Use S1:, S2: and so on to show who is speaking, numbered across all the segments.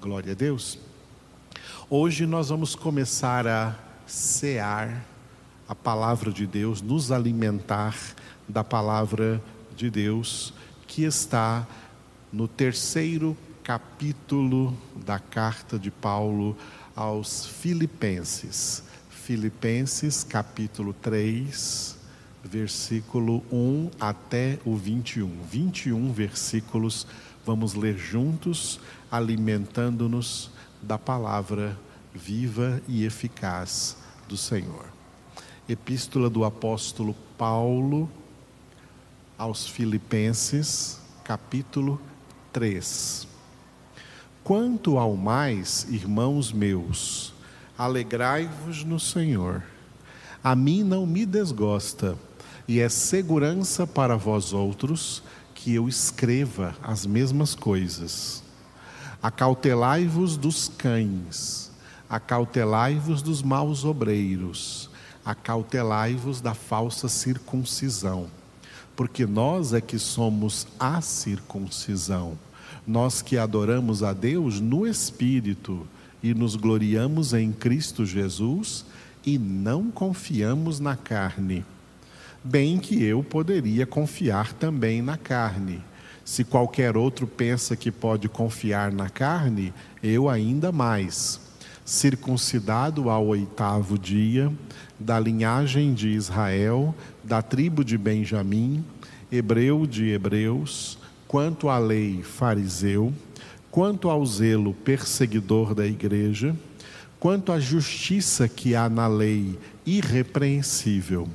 S1: Glória a Deus. Hoje nós vamos começar a cear a palavra de Deus, nos alimentar da palavra de Deus que está no terceiro capítulo da carta de Paulo aos Filipenses. Filipenses, capítulo 3, versículo 1 até o 21. 21 versículos, vamos ler juntos, alimentando-nos da palavra viva e eficaz do Senhor. Epístola do apóstolo Paulo aos Filipenses, capítulo 3. Quanto ao mais, irmãos meus, alegrai-vos no Senhor. A mim não me desgosta, e é segurança para vós outros que eu escreva as mesmas coisas. Acautelai-vos dos cães, acautelai-vos dos maus obreiros, acautelai-vos da falsa circuncisão, porque nós é que somos a circuncisão, nós que adoramos a Deus no Espírito e nos gloriamos em Cristo Jesus e não confiamos na carne. Bem que eu poderia confiar também na carne se qualquer outro pensa que pode confiar na carne, eu ainda mais. Circuncidado ao oitavo dia, da linhagem de Israel, da tribo de Benjamim, hebreu de hebreus, quanto à lei, fariseu, quanto ao zelo, perseguidor da igreja, quanto à justiça que há na lei, irrepreensível.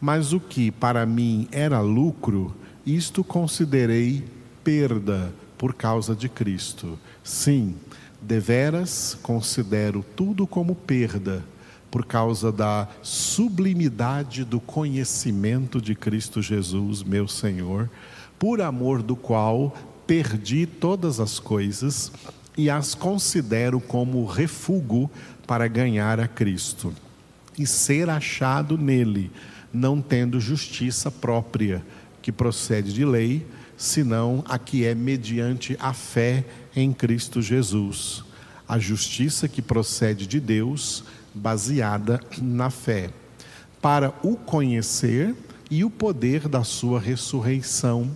S1: Mas o que para mim era lucro, isto considerei perda por causa de Cristo. Sim, deveras considero tudo como perda por causa da sublimidade do conhecimento de Cristo Jesus, meu Senhor, por amor do qual perdi todas as coisas e as considero como refúgio para ganhar a Cristo e ser achado nele, não tendo justiça própria que procede de lei, senão a que é mediante a fé em Cristo Jesus. A justiça que procede de Deus, baseada na fé, para o conhecer e o poder da sua ressurreição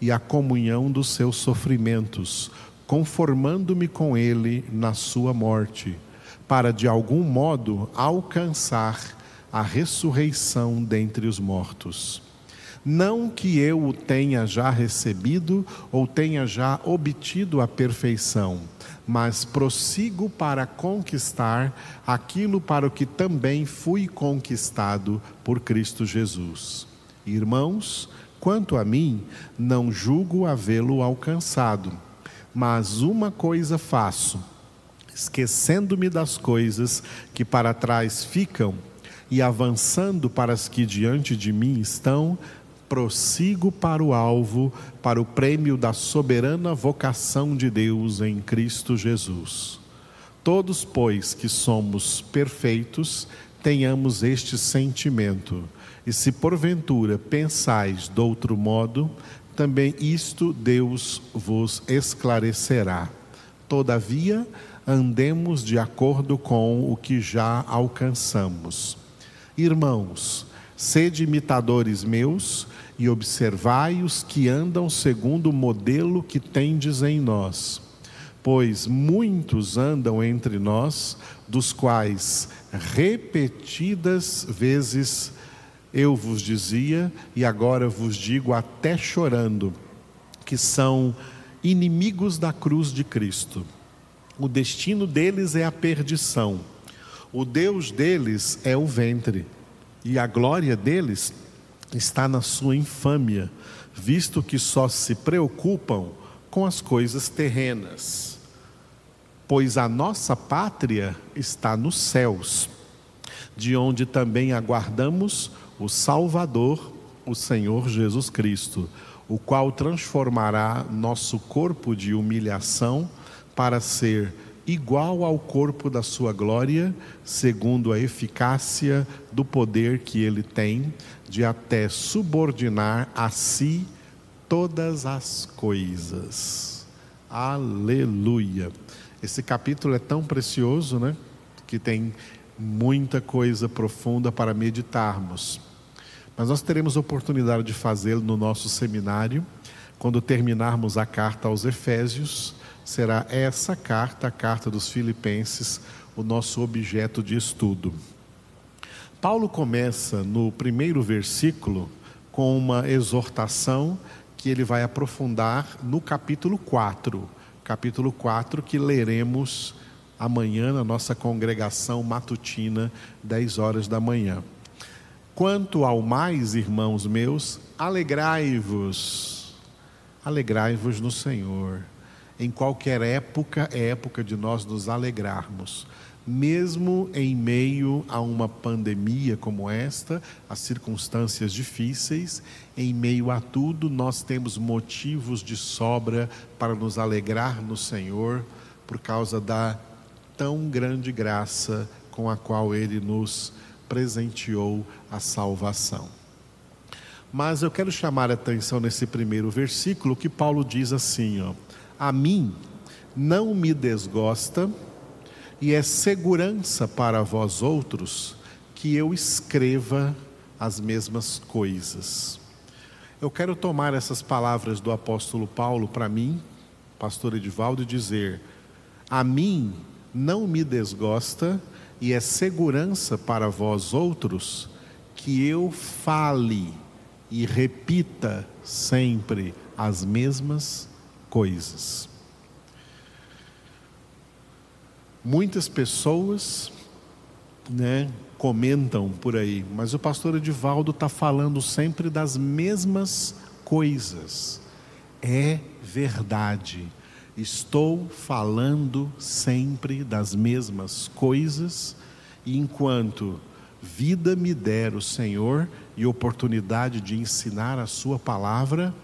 S1: e a comunhão dos seus sofrimentos, conformando-me com ele na sua morte, para de algum modo alcançar a ressurreição dentre os mortos. Não que eu o tenha já recebido ou tenha já obtido a perfeição, mas prossigo para conquistar aquilo para o que também fui conquistado por Cristo Jesus. Irmãos, quanto a mim, não julgo havê-lo alcançado, mas uma coisa faço, esquecendo-me das coisas que para trás ficam e avançando para as que diante de mim estão, prossigo para o alvo, para o prêmio da soberana vocação de Deus em Cristo Jesus. Todos, pois, que somos perfeitos, tenhamos este sentimento. E se porventura pensais de outro modo, também isto Deus vos esclarecerá. Todavia, andemos de acordo com o que já alcançamos. Irmãos, Sede imitadores meus e observai os que andam segundo o modelo que tendes em nós. Pois muitos andam entre nós, dos quais repetidas vezes eu vos dizia, e agora vos digo até chorando, que são inimigos da cruz de Cristo. O destino deles é a perdição, o Deus deles é o ventre e a glória deles está na sua infâmia, visto que só se preocupam com as coisas terrenas. Pois a nossa pátria está nos céus, de onde também aguardamos o Salvador, o Senhor Jesus Cristo, o qual transformará nosso corpo de humilhação para ser igual ao corpo da sua glória, segundo a eficácia do poder que ele tem de até subordinar a si todas as coisas. Aleluia. Esse capítulo é tão precioso, né? Que tem muita coisa profunda para meditarmos. Mas nós teremos oportunidade de fazê-lo no nosso seminário, quando terminarmos a carta aos Efésios, será essa carta, a carta dos Filipenses, o nosso objeto de estudo. Paulo começa no primeiro versículo com uma exortação que ele vai aprofundar no capítulo 4. Capítulo 4 que leremos amanhã na nossa congregação matutina, 10 horas da manhã. Quanto ao mais, irmãos meus, alegrai-vos, alegrai-vos no Senhor. Em qualquer época é época de nós nos alegrarmos mesmo em meio a uma pandemia como esta, as circunstâncias difíceis, em meio a tudo, nós temos motivos de sobra para nos alegrar no Senhor, por causa da tão grande graça com a qual Ele nos presenteou a salvação. Mas eu quero chamar a atenção nesse primeiro versículo que Paulo diz assim: ó, A mim não me desgosta e é segurança para vós outros que eu escreva as mesmas coisas. Eu quero tomar essas palavras do apóstolo Paulo para mim, pastor Edivaldo, e dizer: A mim não me desgosta e é segurança para vós outros que eu fale e repita sempre as mesmas coisas. Muitas pessoas né, comentam por aí, mas o pastor Edivaldo está falando sempre das mesmas coisas. É verdade. Estou falando sempre das mesmas coisas, e enquanto vida me der o Senhor e oportunidade de ensinar a Sua palavra,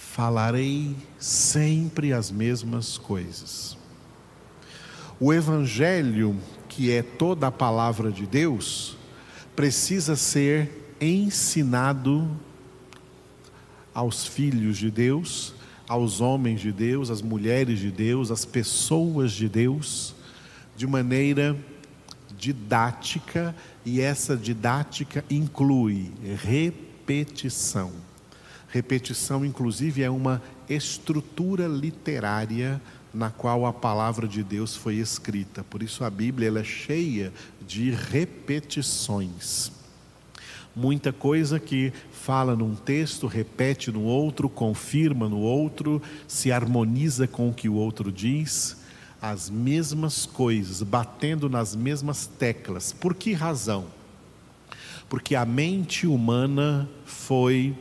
S1: falarei sempre as mesmas coisas. O Evangelho, que é toda a palavra de Deus, precisa ser ensinado aos filhos de Deus, aos homens de Deus, às mulheres de Deus, às pessoas de Deus, de maneira didática, e essa didática inclui repetição. Repetição, inclusive, é uma estrutura literária na qual a palavra de Deus foi escrita. Por isso a Bíblia ela é cheia de repetições. Muita coisa que fala num texto, repete no outro, confirma no outro, se harmoniza com o que o outro diz, as mesmas coisas, batendo nas mesmas teclas. Por que razão? Porque a mente humana foi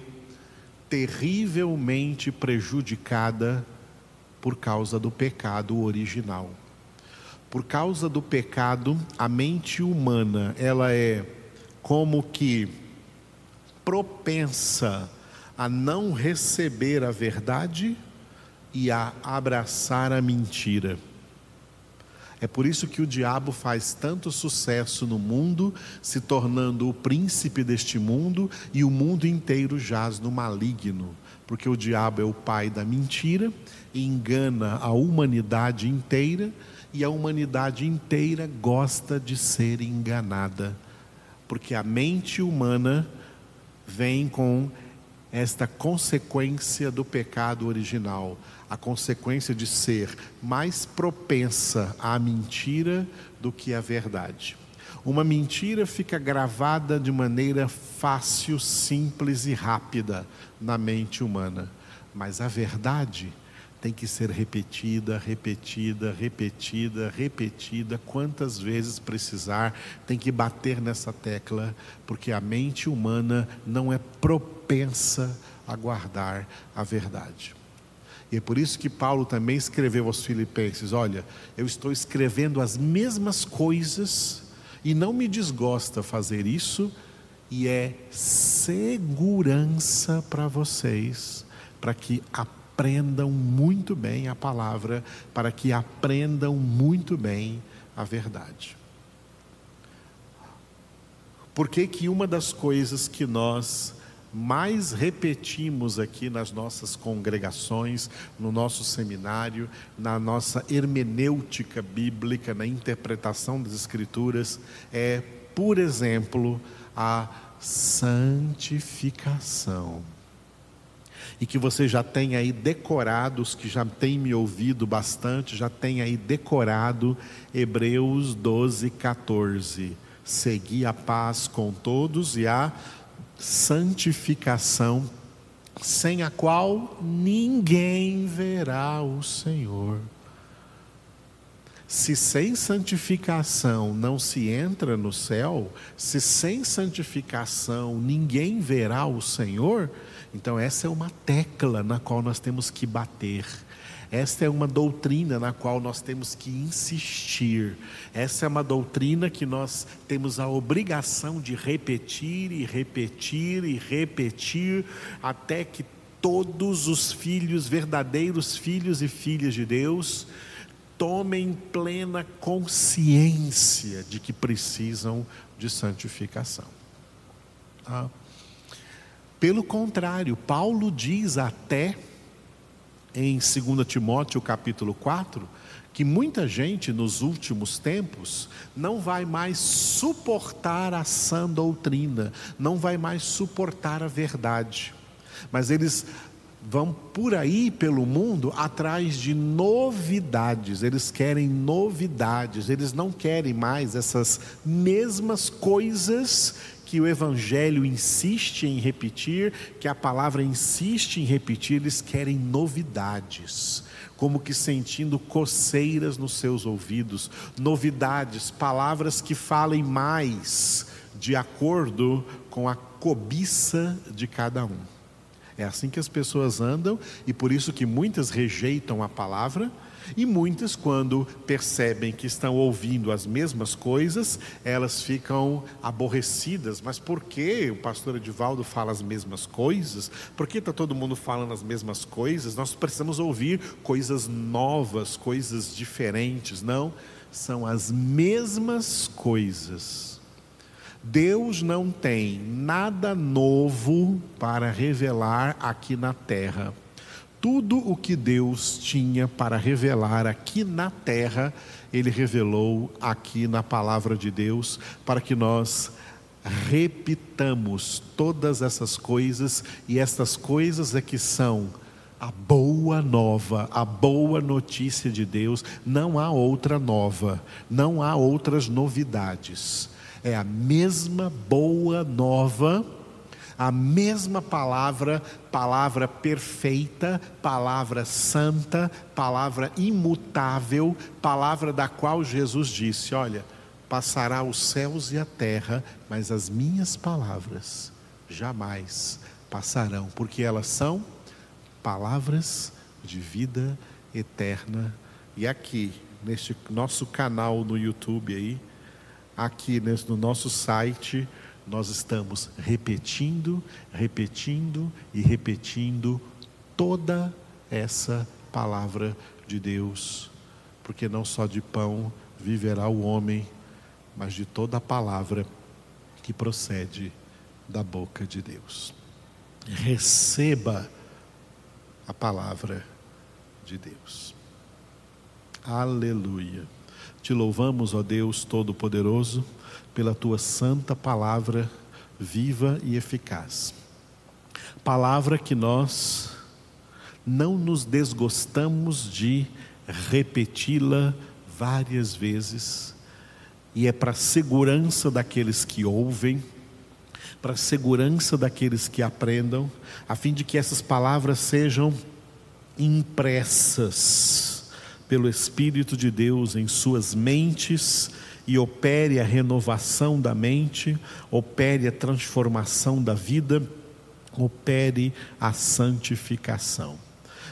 S1: terrivelmente prejudicada por causa do pecado original. Por causa do pecado, a mente humana, ela é como que propensa a não receber a verdade e a abraçar a mentira. É por isso que o diabo faz tanto sucesso no mundo, se tornando o príncipe deste mundo, e o mundo inteiro jaz no maligno, porque o diabo é o pai da mentira e engana a humanidade inteira, e a humanidade inteira gosta de ser enganada, porque a mente humana vem com esta consequência do pecado original, a consequência de ser mais propensa à mentira do que à verdade. Uma mentira fica gravada de maneira fácil, simples e rápida na mente humana, mas a verdade tem que ser repetida, repetida, repetida, repetida, quantas vezes precisar, tem que bater nessa tecla, porque a mente humana não é propensa a guardar a verdade. E é por isso que Paulo também escreveu aos Filipenses: Olha, eu estou escrevendo as mesmas coisas e não me desgosta fazer isso, e é segurança para vocês, para que aprendam muito bem a palavra, para que aprendam muito bem a verdade. Por que, que uma das coisas que nós mais repetimos aqui nas nossas congregações, no nosso seminário, na nossa hermenêutica bíblica, na interpretação das Escrituras, é, por exemplo, a santificação. E que você já tem aí decorado, os que já têm me ouvido bastante, já tem aí decorado Hebreus 12, 14. Segui a paz com todos e a santificação, sem a qual ninguém verá o Senhor. Se sem santificação não se entra no céu, se sem santificação ninguém verá o Senhor, então essa é uma tecla na qual nós temos que bater. Esta é uma doutrina na qual nós temos que insistir. Essa é uma doutrina que nós temos a obrigação de repetir e repetir e repetir até que todos os filhos, verdadeiros filhos e filhas de Deus, tomem plena consciência de que precisam de santificação. Ah. Pelo contrário, Paulo diz até em 2 Timóteo capítulo 4 que muita gente nos últimos tempos não vai mais suportar a sã doutrina, não vai mais suportar a verdade, mas eles vão por aí pelo mundo atrás de novidades, eles querem novidades, eles não querem mais essas mesmas coisas que o Evangelho insiste em repetir, que a palavra insiste em repetir, eles querem novidades, como que sentindo coceiras nos seus ouvidos, novidades, palavras que falem mais de acordo com a cobiça de cada um. É assim que as pessoas andam e por isso que muitas rejeitam a palavra e muitas, quando percebem que estão ouvindo as mesmas coisas, elas ficam aborrecidas. Mas por que o pastor Edivaldo fala as mesmas coisas? Por que está todo mundo falando as mesmas coisas? Nós precisamos ouvir coisas novas, coisas diferentes. Não, são as mesmas coisas Deus não tem nada novo para revelar aqui na terra. Tudo o que Deus tinha para revelar aqui na terra, Ele revelou aqui na palavra de Deus, para que nós repitamos todas essas coisas, e estas coisas é que são a boa nova, a boa notícia de Deus, não há outra nova, não há outras novidades. É a mesma boa nova, a mesma palavra, palavra perfeita, palavra santa, palavra imutável, palavra da qual Jesus disse: Olha, passará os céus e a terra, mas as minhas palavras jamais passarão, porque elas são palavras de vida eterna. E aqui, neste nosso canal no YouTube aí, aqui no nosso site, nós estamos repetindo, repetindo e repetindo toda essa palavra de Deus, porque não só de pão viverá o homem, mas de toda a palavra que procede da boca de Deus. Receba a palavra de Deus. Aleluia. Te louvamos, ó Deus Todo-Poderoso, pela tua santa palavra viva e eficaz. Palavra que nós não nos desgostamos de repeti-la várias vezes, e é para segurança daqueles que ouvem, para segurança daqueles que aprendam, a fim de que essas palavras sejam impressas pelo Espírito de Deus em suas mentes e opere a renovação da mente, opere a transformação da vida, opere a santificação.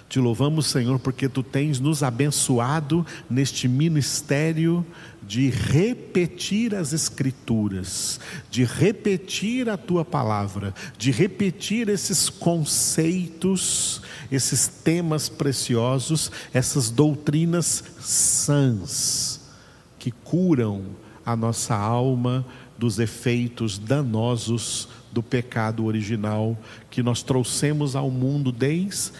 S1: Te louvamos, Senhor, porque tu tens nos abençoado neste ministério de repetir as Escrituras, de repetir a tua palavra, de repetir esses conceitos, esses temas preciosos, essas doutrinas sãs, que curam a nossa alma dos efeitos danosos do pecado original que nós trouxemos ao mundo desde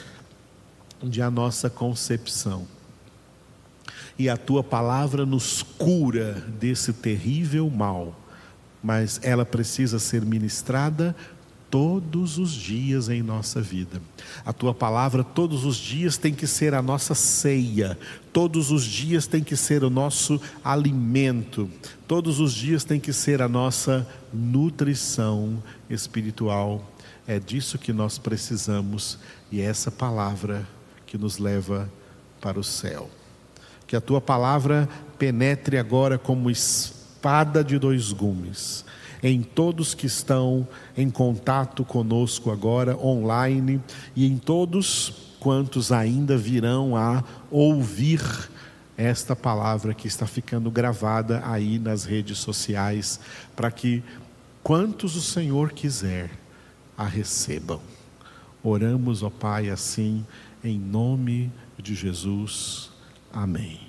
S1: a nossa concepção. E a tua palavra nos cura desse terrível mal, mas ela precisa ser ministrada todos os dias em nossa vida. A tua palavra todos os dias tem que ser a nossa ceia, todos os dias tem que ser o nosso alimento, todos os dias tem que ser a nossa nutrição espiritual. É disso que nós precisamos e é essa palavra que nos leva para o céu. Que a tua palavra penetre agora como espada de dois gumes em todos que estão em contato conosco agora, online, e em todos quantos ainda virão a ouvir esta palavra que está ficando gravada aí nas redes sociais, para que quantos o Senhor quiser a recebam. Oramos, ó Pai, assim, em nome de Jesus. Amém.